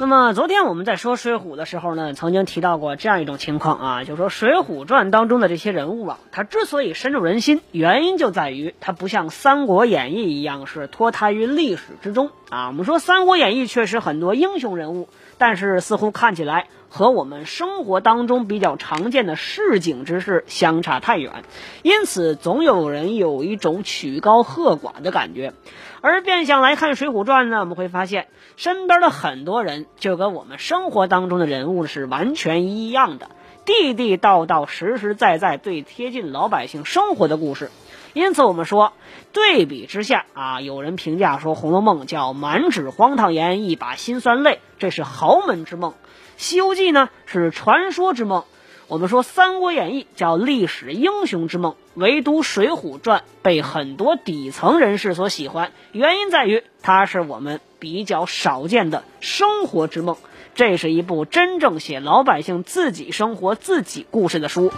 那么昨天我们在说《水浒》的时候呢，曾经提到过这样一种情况啊，就是说《水浒传》当中的这些人物啊，他之所以深入人心，原因就在于他不像《三国演义》一样是脱胎于历史之中啊。我们说《三国演义》确实很多英雄人物，但是似乎看起来和我们生活当中比较常见的市井之事相差太远，因此总有人有一种曲高和寡的感觉。而变相来看《水浒传》呢，我们会发现身边的很多人就跟我们生活当中的人物是完全一样的，地地道道、实实在在、最贴近老百姓生活的故事。因此，我们说对比之下啊，有人评价说《红楼梦》叫满纸荒唐言，一把辛酸泪，这是豪门之梦；《西游记》呢是传说之梦。我们说《三国演义》叫历史英雄之梦，唯独《水浒传》被很多底层人士所喜欢，原因在于它是我们比较少见的生活之梦。这是一部真正写老百姓自己生活、自己故事的书。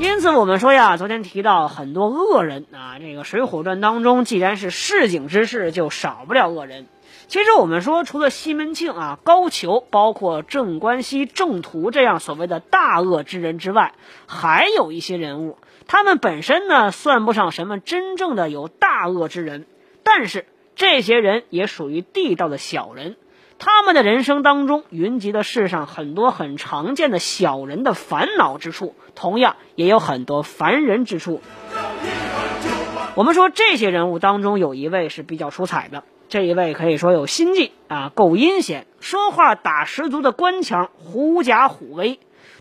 因此，我们说呀，昨天提到很多恶人啊，这个《水浒传》当中，既然是市井之事，就少不了恶人。其实我们说，除了西门庆啊、高俅，包括镇关西、郑屠这样所谓的大恶之人之外，还有一些人物，他们本身呢算不上什么真正的有大恶之人，但是这些人也属于地道的小人。他们的人生当中云集的世上很多很常见的小人的烦恼之处，同样也有很多烦人之处。我们说这些人物当中有一位是比较出彩的。这一位可以说有心计啊，够阴险，说话打十足的官腔，狐假虎威。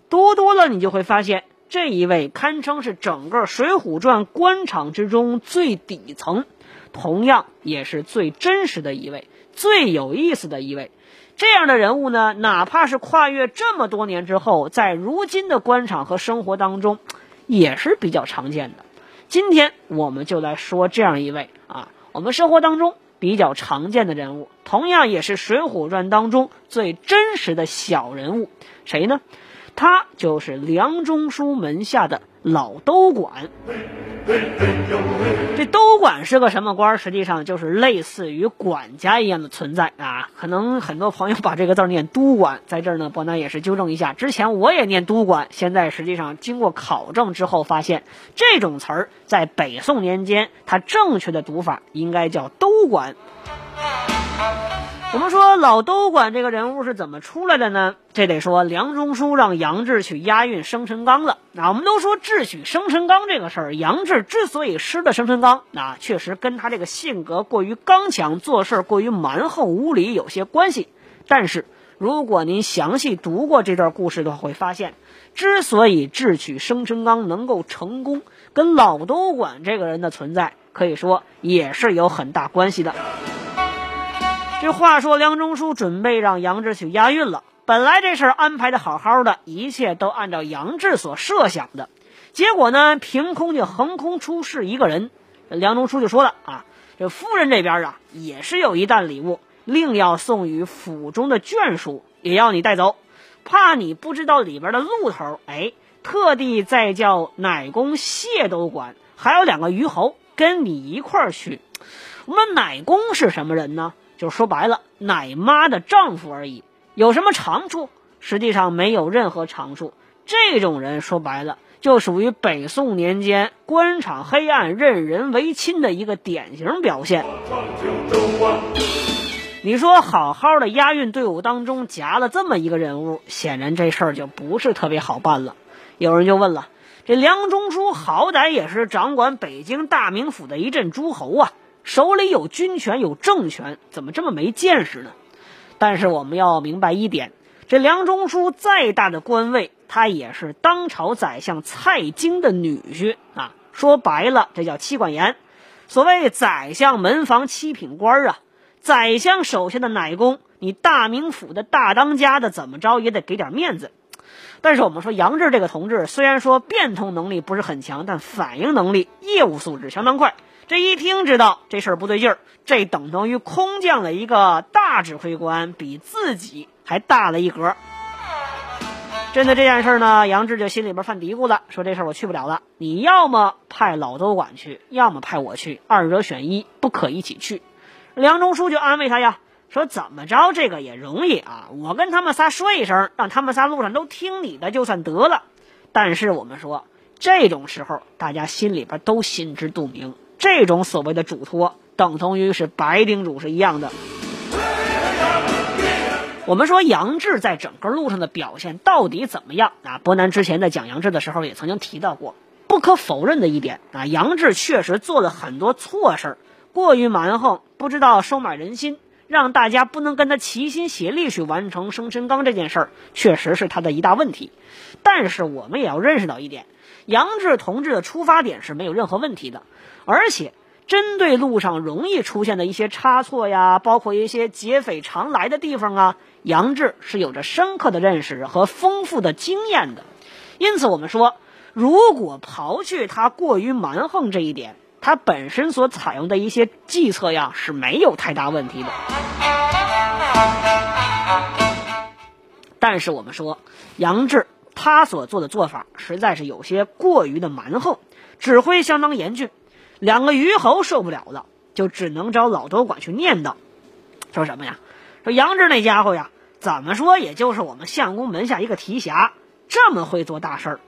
多多了，你就会发现这一位堪称是整个《水浒传》官场之中最底层，同样也是最真实的一位，最有意思的一位。这样的人物呢，哪怕是跨越这么多年之后，在如今的官场和生活当中，也是比较常见的。今天我们就来说这样一位啊，我们生活当中。比较常见的人物，同样也是《水浒传》当中最真实的小人物，谁呢？他就是梁中书门下的老兜管。这兜管是个什么官？实际上就是类似于管家一样的存在啊。可能很多朋友把这个字念督管，在这儿呢，伯南也是纠正一下。之前我也念督管，现在实际上经过考证之后，发现这种词儿在北宋年间，它正确的读法应该叫兜管。我们说老都管这个人物是怎么出来的呢？这得说梁中书让杨志去押运生辰纲了。那我们都说智取生辰纲这个事儿，杨志之所以失了生辰纲，那确实跟他这个性格过于刚强，做事过于蛮横无理有些关系。但是如果您详细读过这段故事的话，会发现，之所以智取生辰纲能够成功，跟老都管这个人的存在可以说也是有很大关系的。这话说，梁中书准备让杨志去押运了。本来这事儿安排的好好的，一切都按照杨志所设想的。结果呢，凭空就横空出世一个人。梁中书就说了啊，这夫人这边啊，也是有一担礼物，另要送与府中的眷属，也要你带走。怕你不知道里边的路头，哎，特地再叫奶公谢都管，还有两个虞侯跟你一块儿去。我们奶公是什么人呢？就说白了，奶妈的丈夫而已，有什么长处？实际上没有任何长处。这种人说白了，就属于北宋年间官场黑暗、任人唯亲的一个典型表现。你说好好的押运队伍当中夹了这么一个人物，显然这事儿就不是特别好办了。有人就问了：这梁中书好歹也是掌管北京大名府的一镇诸侯啊！手里有军权有政权，怎么这么没见识呢？但是我们要明白一点，这梁中书再大的官位，他也是当朝宰相蔡京的女婿啊。说白了，这叫妻管严。所谓宰相门房七品官啊，宰相手下的奶工，你大名府的大当家的，怎么着也得给点面子。但是我们说杨志这个同志，虽然说变通能力不是很强，但反应能力、业务素质相当快。这一听知道这事儿不对劲儿，这等同于空降了一个大指挥官，比自己还大了一格。针对这件事呢，杨志就心里边犯嘀咕了，说这事儿我去不了了。你要么派老都管去，要么派我去，二者选一，不可一起去。梁中书就安慰他呀，说怎么着这个也容易啊，我跟他们仨说一声，让他们仨路上都听你的就算得了。但是我们说这种时候，大家心里边都心知肚明，这种所谓的嘱托，等同于是白叮嘱是一样的。我们说杨志在整个路上的表现到底怎么样啊？伯南之前在讲杨志的时候也曾经提到过，不可否认的一点啊，杨志确实做了很多错事儿，过于蛮横，不知道收买人心，让大家不能跟他齐心协力去完成生辰纲这件事儿，确实是他的一大问题。但是我们也要认识到一点，杨志同志的出发点是没有任何问题的，而且。针对路上容易出现的一些差错呀，包括一些劫匪常来的地方啊，杨志是有着深刻的认识和丰富的经验的。因此，我们说，如果刨去他过于蛮横这一点，他本身所采用的一些计策呀是没有太大问题的。但是，我们说，杨志他所做的做法实在是有些过于的蛮横，指挥相当严峻。两个虞侯受不了了，就只能找老多管去念叨，说什么呀？说杨志那家伙呀，怎么说也就是我们相公门下一个提辖，这么会做大事儿。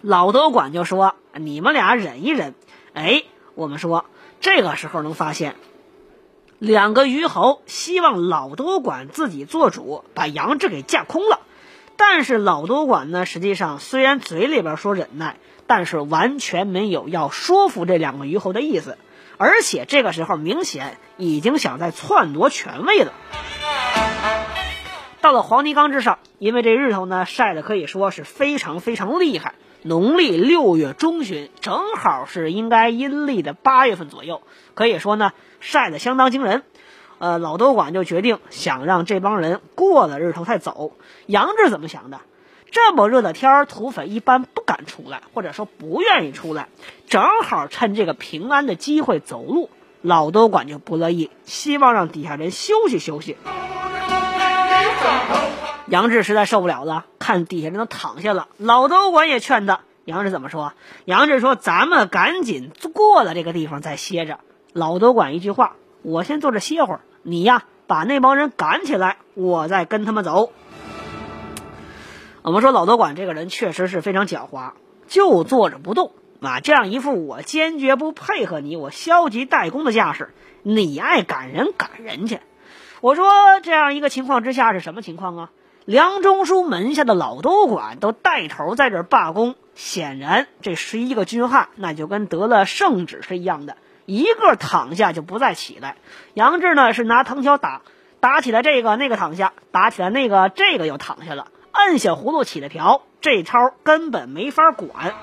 老多管就说：“你们俩忍一忍。”哎，我们说这个时候能发现，两个虞侯希望老多管自己做主，把杨志给架空了。但是老多管呢，实际上虽然嘴里边说忍耐。但是完全没有要说服这两个虞侯的意思，而且这个时候明显已经想在篡夺权位了。到了黄泥冈之上，因为这日头呢晒的可以说是非常非常厉害，农历六月中旬，正好是应该阴历的八月份左右，可以说呢晒得相当惊人。呃，老多管就决定想让这帮人过了日头再走。杨志怎么想的？这么热的天儿，土匪一般不敢出来，或者说不愿意出来。正好趁这个平安的机会走路，老多管就不乐意，希望让底下人休息休息。杨志实在受不了了，看底下人都躺下了，老多管也劝他。杨志怎么说？杨志说：“咱们赶紧过了这个地方再歇着。”老多管一句话：“我先坐着歇会儿，你呀把那帮人赶起来，我再跟他们走。”我们说老多管这个人确实是非常狡猾，就坐着不动啊，这样一副我坚决不配合你，我消极怠工的架势。你爱赶人赶人去。我说这样一个情况之下是什么情况啊？梁中书门下的老都管都带头在这儿罢工，显然这十一个军汉那就跟得了圣旨是一样的，一个躺下就不再起来。杨志呢是拿藤条打，打起来这个那个躺下，打起来那个这个又躺下了。按小葫芦起的瓢，这招根本没法管。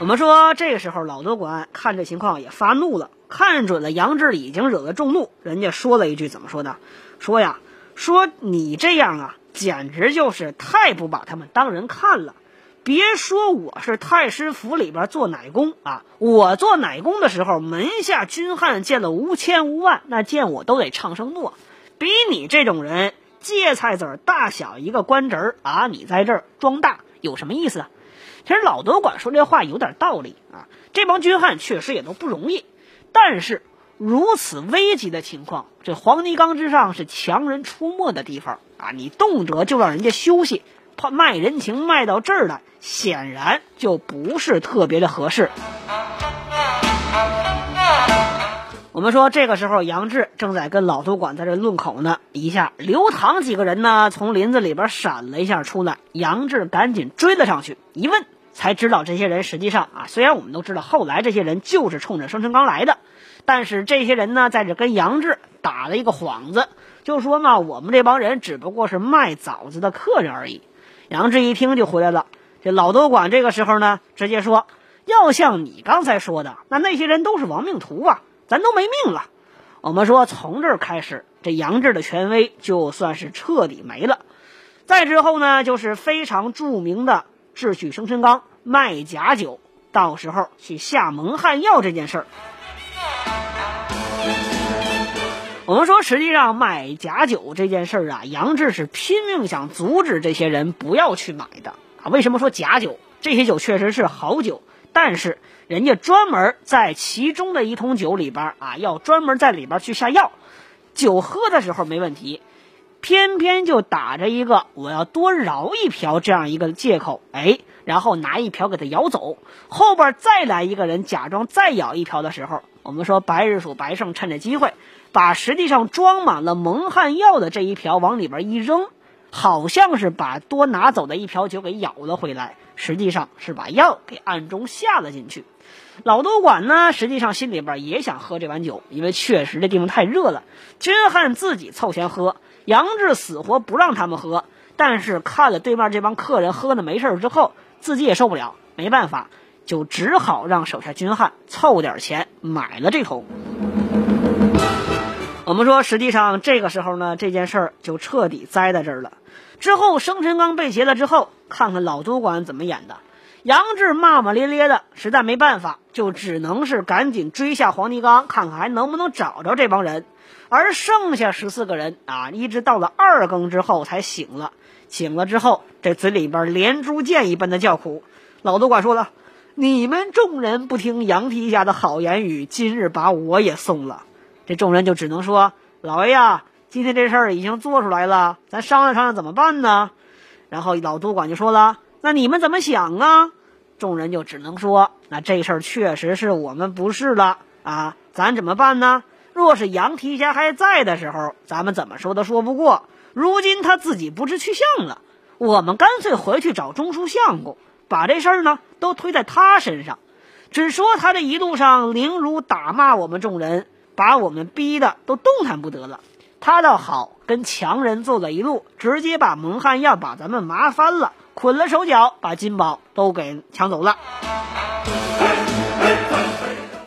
我们说，这个时候老多管看这情况也发怒了，看准了杨志已经惹了众怒，人家说了一句怎么说的？说呀，说你这样啊，简直就是太不把他们当人看了。别说我是太师府里边做奶工啊，我做奶工的时候，门下军汉见了无千无万，那见我都得唱声诺。比你这种人。芥菜籽大小一个官职儿啊！你在这儿装大有什么意思啊？其实老德管说这话有点道理啊。这帮军汉确实也都不容易，但是如此危急的情况，这黄泥冈之上是强人出没的地方啊！你动辄就让人家休息，怕卖人情卖到这儿来，显然就不是特别的合适。我们说，这个时候杨志正在跟老都管在这论口呢。一下，刘唐几个人呢从林子里边闪了一下出来，杨志赶紧追了上去。一问才知道，这些人实际上啊，虽然我们都知道后来这些人就是冲着生辰纲来的，但是这些人呢在这跟杨志打了一个幌子，就说嘛，我们这帮人只不过是卖枣子的客人而已。杨志一听就回来了。这老都管这个时候呢直接说，要像你刚才说的，那那些人都是亡命徒啊。咱都没命了，我们说从这儿开始，这杨志的权威就算是彻底没了。再之后呢，就是非常著名的智取生辰纲卖假酒，到时候去下蒙汗药这件事儿。我们说，实际上买假酒这件事儿啊，杨志是拼命想阻止这些人不要去买的啊。为什么说假酒？这些酒确实是好酒，但是人家专门在其中的一桶酒里边啊，要专门在里边去下药。酒喝的时候没问题，偏偏就打着一个我要多饶一瓢这样一个借口，哎，然后拿一瓢给他舀走。后边再来一个人假装再舀一瓢的时候，我们说白日鼠白胜趁着机会。把实际上装满了蒙汗药的这一瓢往里边一扔，好像是把多拿走的一瓢酒给舀了回来，实际上是把药给暗中下了进去。老督管呢，实际上心里边也想喝这碗酒，因为确实这地方太热了。军汉自己凑钱喝，杨志死活不让他们喝，但是看了对面这帮客人喝的没事之后，自己也受不了，没办法，就只好让手下军汉凑点钱买了这桶。我们说，实际上这个时候呢，这件事儿就彻底栽在这儿了。之后生辰纲被劫了之后，看看老督管怎么演的。杨志骂骂咧咧的，实在没办法，就只能是赶紧追下黄泥冈，看看还能不能找着这帮人。而剩下十四个人啊，一直到了二更之后才醒了。醒了之后，这嘴里边连珠箭一般的叫苦。老督管说了：“你们众人不听杨提家的好言语，今日把我也送了。”这众人就只能说：“老爷呀，今天这事儿已经做出来了，咱商量商量怎么办呢？”然后老督管就说了：“那你们怎么想啊？”众人就只能说：“那这事儿确实是我们不是了啊，咱怎么办呢？若是杨提辖还在的时候，咱们怎么说都说不过。如今他自己不知去向了，我们干脆回去找中书相公，把这事儿呢都推在他身上，只说他这一路上凌辱打骂我们众人。”把我们逼得都动弹不得了，他倒好，跟强人走了一路，直接把蒙汗药把咱们麻翻了，捆了手脚，把金宝都给抢走了。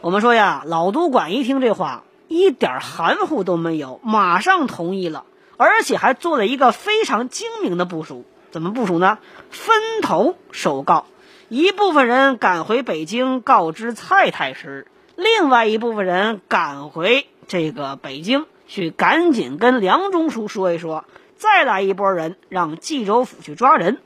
我们说呀，老督管一听这话，一点含糊都没有，马上同意了，而且还做了一个非常精明的部署。怎么部署呢？分头首告，一部分人赶回北京告知蔡太师。另外一部分人赶回这个北京去，赶紧跟梁中书说一说。再来一波人，让冀州府去抓人。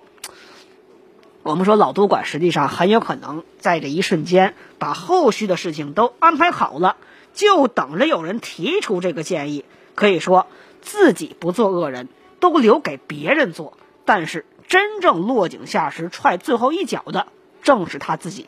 我们说老督管实际上很有可能在这一瞬间把后续的事情都安排好了，就等着有人提出这个建议。可以说自己不做恶人，都留给别人做。但是真正落井下石、踹最后一脚的，正是他自己。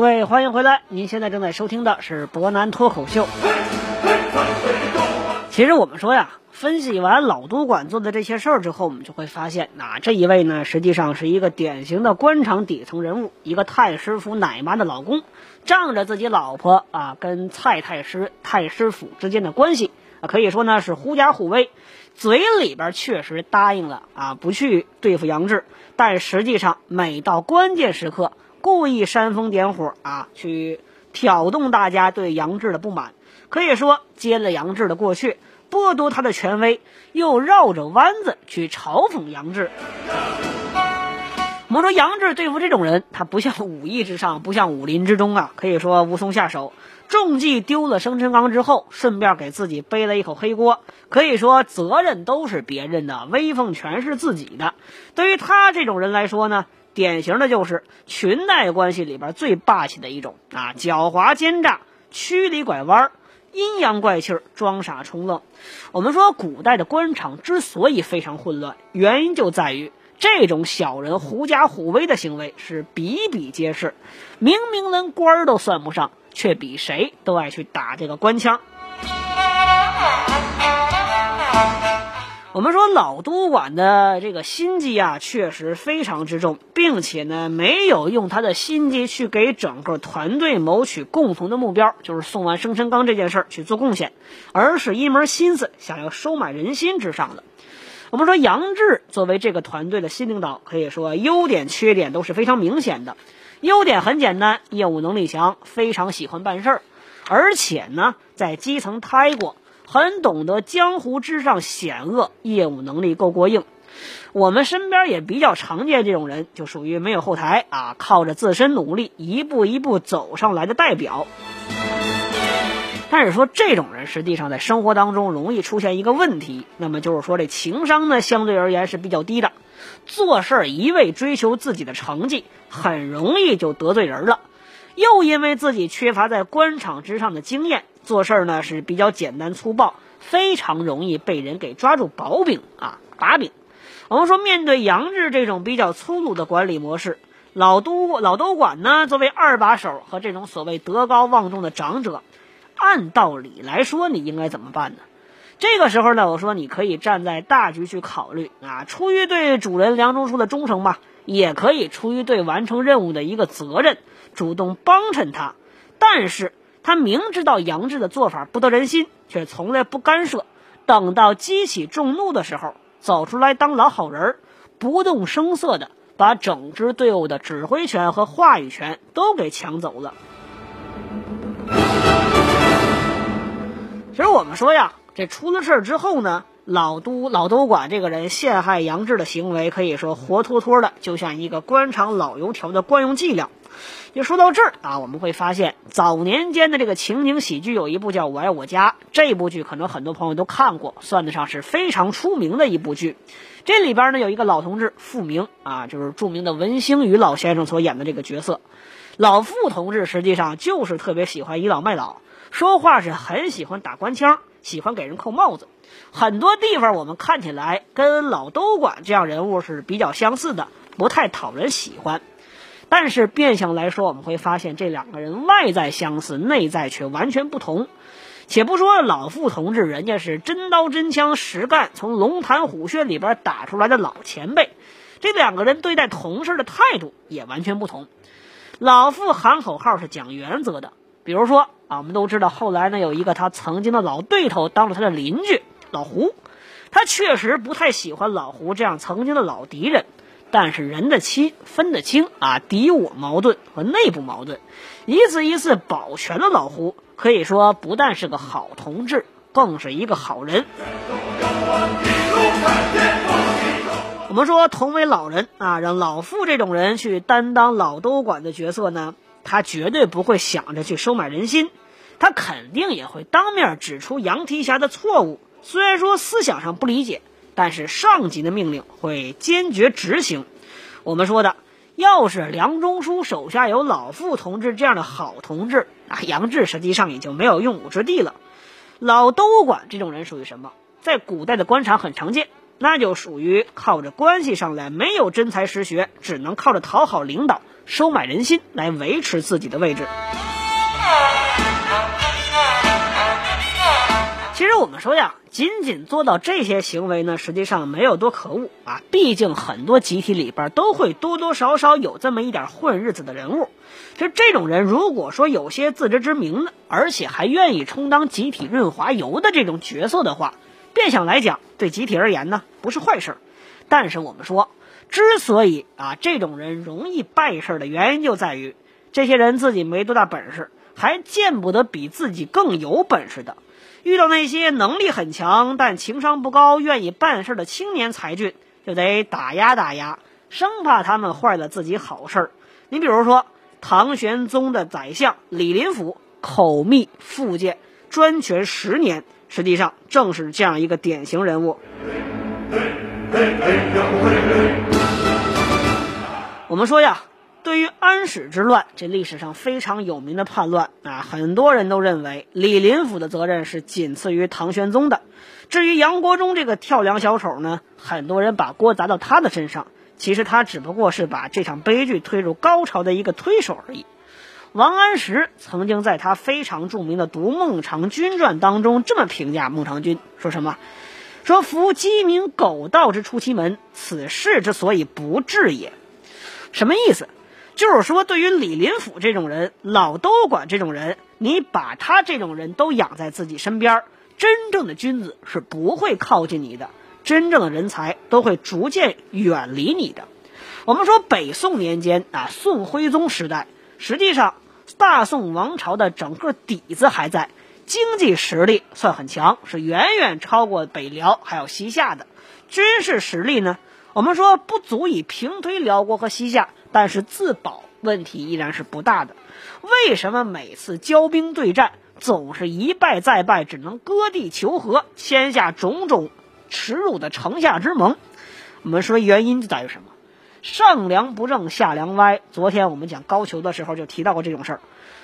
各位，欢迎回来！您现在正在收听的是博南脱口秀。其实我们说呀，分析完老督管做的这些事儿之后，我们就会发现，那这一位呢，实际上是一个典型的官场底层人物，一个太师府奶妈的老公，仗着自己老婆啊跟蔡太师、太师府之间的关系啊，可以说呢是狐假虎威，嘴里边确实答应了啊不去对付杨志，但实际上每到关键时刻。故意煽风点火啊，去挑动大家对杨志的不满，可以说揭了杨志的过去，剥夺他的权威，又绕着弯子去嘲讽杨志。我们说杨志对付这种人，他不像武艺之上，不像武林之中啊，可以说无从下手。中计丢了生辰纲之后，顺便给自己背了一口黑锅，可以说责任都是别人的，威风全是自己的。对于他这种人来说呢？典型的就是裙带关系里边最霸气的一种啊，狡猾奸诈，曲里拐弯，阴阳怪气，装傻充愣。我们说古代的官场之所以非常混乱，原因就在于这种小人狐假虎威的行为是比比皆是。明明连官儿都算不上，却比谁都爱去打这个官腔。我们说老都管的这个心机啊，确实非常之重，并且呢，没有用他的心机去给整个团队谋取共同的目标，就是送完生辰纲这件事儿去做贡献，而是一门心思想要收买人心之上的。我们说杨志作为这个团队的新领导，可以说优点缺点都是非常明显的。优点很简单，业务能力强，非常喜欢办事儿，而且呢，在基层待过。很懂得江湖之上险恶，业务能力够过硬。我们身边也比较常见这种人，就属于没有后台啊，靠着自身努力一步一步走上来的代表。但是说这种人实际上在生活当中容易出现一个问题，那么就是说这情商呢相对而言是比较低的，做事儿一味追求自己的成绩，很容易就得罪人了。又因为自己缺乏在官场之上的经验。做事儿呢是比较简单粗暴，非常容易被人给抓住薄柄啊把柄。我们说，面对杨志这种比较粗鲁的管理模式，老都老都管呢作为二把手和这种所谓德高望重的长者，按道理来说你应该怎么办呢？这个时候呢，我说你可以站在大局去考虑啊，出于对主人梁中书的忠诚吧，也可以出于对完成任务的一个责任，主动帮衬他，但是。他明知道杨志的做法不得人心，却从来不干涉。等到激起众怒的时候，走出来当老好人，不动声色的把整支队伍的指挥权和话语权都给抢走了。其实我们说呀，这出了事儿之后呢，老都老都管这个人陷害杨志的行为，可以说活脱脱的就像一个官场老油条的惯用伎俩。就说到这儿啊，我们会发现早年间的这个情景喜剧有一部叫《我爱我家》，这部剧可能很多朋友都看过，算得上是非常出名的一部剧。这里边呢有一个老同志傅明啊，就是著名的文星宇老先生所演的这个角色。老傅同志实际上就是特别喜欢倚老卖老，说话是很喜欢打官腔，喜欢给人扣帽子。很多地方我们看起来跟老都管这样人物是比较相似的，不太讨人喜欢。但是变相来说，我们会发现这两个人外在相似，内在却完全不同。且不说老傅同志，人家是真刀真枪实干，从龙潭虎穴里边打出来的老前辈，这两个人对待同事的态度也完全不同。老傅喊口号是讲原则的，比如说啊，我们都知道后来呢有一个他曾经的老对头当了他的邻居老胡，他确实不太喜欢老胡这样曾经的老敌人。但是人的亲分得清啊，敌我矛盾和内部矛盾，一次一次保全了老胡，可以说不但是个好同志，更是一个好人。我们说同为老人啊，让老傅这种人去担当老都管的角色呢，他绝对不会想着去收买人心，他肯定也会当面指出杨提辖的错误，虽然说思想上不理解。但是上级的命令会坚决执行。我们说的，要是梁中书手下有老傅同志这样的好同志，那杨志实际上也就没有用武之地了。老都管这种人属于什么？在古代的官场很常见，那就属于靠着关系上来，没有真才实学，只能靠着讨好领导、收买人心来维持自己的位置。其实我们说呀，仅仅做到这些行为呢，实际上没有多可恶啊。毕竟很多集体里边都会多多少少有这么一点混日子的人物。就这种人，如果说有些自知之明的，而且还愿意充当集体润滑油的这种角色的话，变相来讲，对集体而言呢，不是坏事。但是我们说，之所以啊这种人容易败事的原因，就在于这些人自己没多大本事，还见不得比自己更有本事的。遇到那些能力很强但情商不高、愿意办事的青年才俊，就得打压打压，生怕他们坏了自己好事儿。你比如说，唐玄宗的宰相李林甫，口蜜腹剑，专权十年，实际上正是这样一个典型人物。我们说呀。对于安史之乱，这历史上非常有名的叛乱啊，很多人都认为李林甫的责任是仅次于唐玄宗的。至于杨国忠这个跳梁小丑呢，很多人把锅砸到他的身上，其实他只不过是把这场悲剧推入高潮的一个推手而已。王安石曾经在他非常著名的《读孟尝君传》当中这么评价孟尝君，说什么？说夫鸡鸣狗盗之出其门，此事之所以不治也。什么意思？就是说，对于李林甫这种人、老都管这种人，你把他这种人都养在自己身边，真正的君子是不会靠近你的，真正的人才都会逐渐远离你的。我们说北宋年间啊，宋徽宗时代，实际上大宋王朝的整个底子还在，经济实力算很强，是远远超过北辽还有西夏的。军事实力呢，我们说不足以平推辽国和西夏。但是自保问题依然是不大的。为什么每次交兵对战总是一败再败，只能割地求和，签下种种耻辱的城下之盟？我们说原因就在于什么？上梁不正下梁歪。昨天我们讲高俅的时候就提到过这种事儿。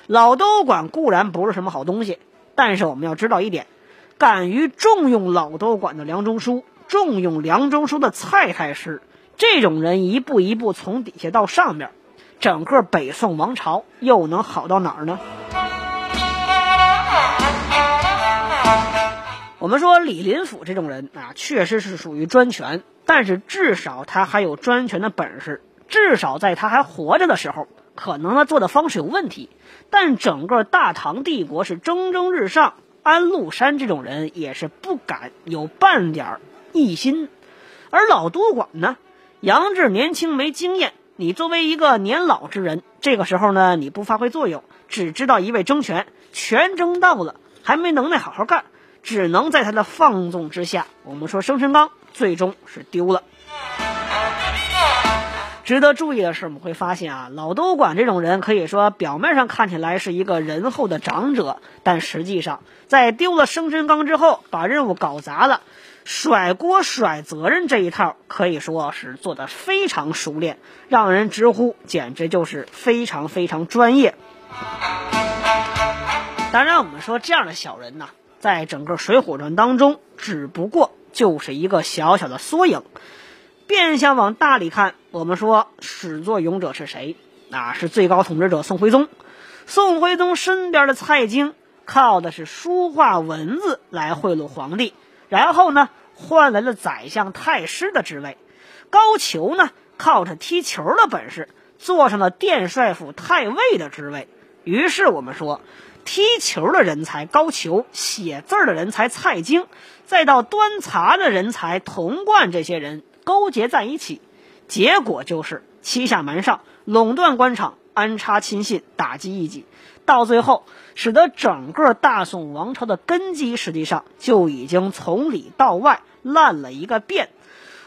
老都管固然不是什么好东西，但是我们要知道一点：敢于重用老都管的梁中书，重用梁中书的蔡太师。这种人一步一步从底下到上面，整个北宋王朝又能好到哪儿呢？我们说李林甫这种人啊，确实是属于专权，但是至少他还有专权的本事。至少在他还活着的时候，可能他做的方式有问题，但整个大唐帝国是蒸蒸日上。安禄山这种人也是不敢有半点一心，而老都管呢？杨志年轻没经验，你作为一个年老之人，这个时候呢，你不发挥作用，只知道一味争权，权争到了还没能耐好好干，只能在他的放纵之下，我们说生辰纲最终是丢了。值得注意的是，我们会发现啊，老都管这种人，可以说表面上看起来是一个仁厚的长者，但实际上在丢了生辰纲之后，把任务搞砸了。甩锅甩责任这一套可以说是做得非常熟练，让人直呼简直就是非常非常专业。当然，我们说这样的小人呢，在整个《水浒传》当中，只不过就是一个小小的缩影。变相往大里看，我们说始作俑者是谁？那是最高统治者宋徽宗。宋徽宗身边的蔡京，靠的是书画文字来贿赂皇帝。然后呢，换来了宰相太师的职位。高俅呢，靠着踢球的本事，坐上了殿帅府太尉的职位。于是我们说，踢球的人才高俅，写字的人才蔡京，再到端茶的人才童贯，这些人勾结在一起，结果就是欺下瞒上，垄断官场，安插亲信，打击异己。到最后，使得整个大宋王朝的根基实际上就已经从里到外烂了一个遍。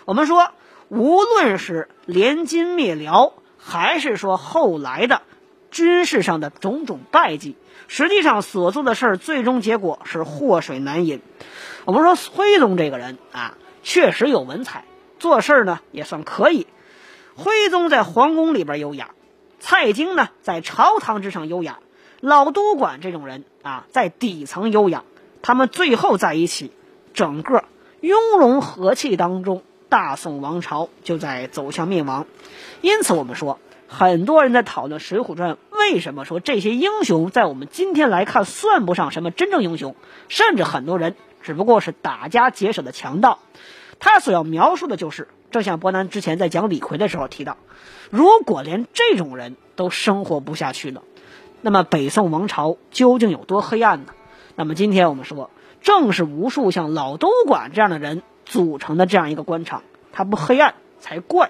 我们说，无论是联金灭辽，还是说后来的军事上的种种败绩，实际上所做的事儿，最终结果是祸水难引。我们说，徽宗这个人啊，确实有文采，做事呢也算可以。徽宗在皇宫里边优雅，蔡京呢在朝堂之上优雅。老都管这种人啊，在底层优雅，他们最后在一起，整个雍容和气当中，大宋王朝就在走向灭亡。因此，我们说，很多人在讨论《水浒传》，为什么说这些英雄在我们今天来看算不上什么真正英雄，甚至很多人只不过是打家劫舍的强盗。他所要描述的就是，正像伯南之前在讲李逵的时候提到，如果连这种人都生活不下去了。那么北宋王朝究竟有多黑暗呢？那么今天我们说，正是无数像老都管这样的人组成的这样一个官场，它不黑暗才怪。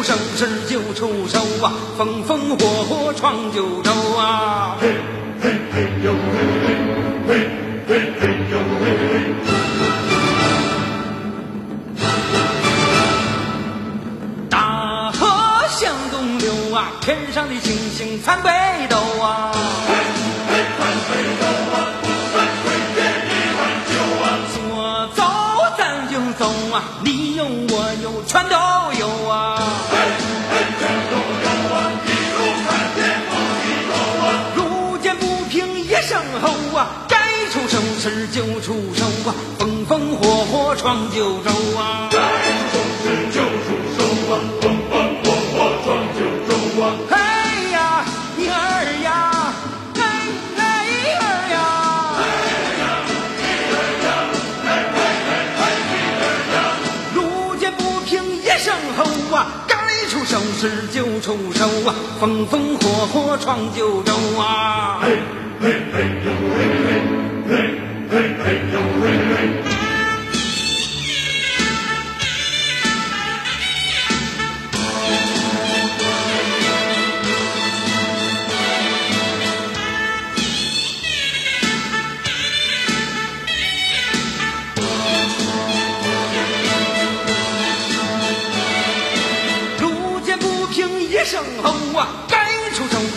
出声势就出手啊，风风火火闯九州啊！嘿嘿嘿闯九州啊！该出手时就出手啊！风风火火闯九州啊！哎呀，你儿呀！手势就出手啊，风风火火闯九州啊！嘿嘿嘿呦嘿嘿，嘿嘿嘿呦嘿嘿。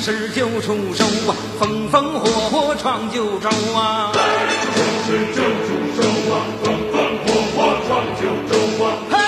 出手时就出手啊，风风火火闯九州啊！该出手时就出手啊，风风火火闯九州。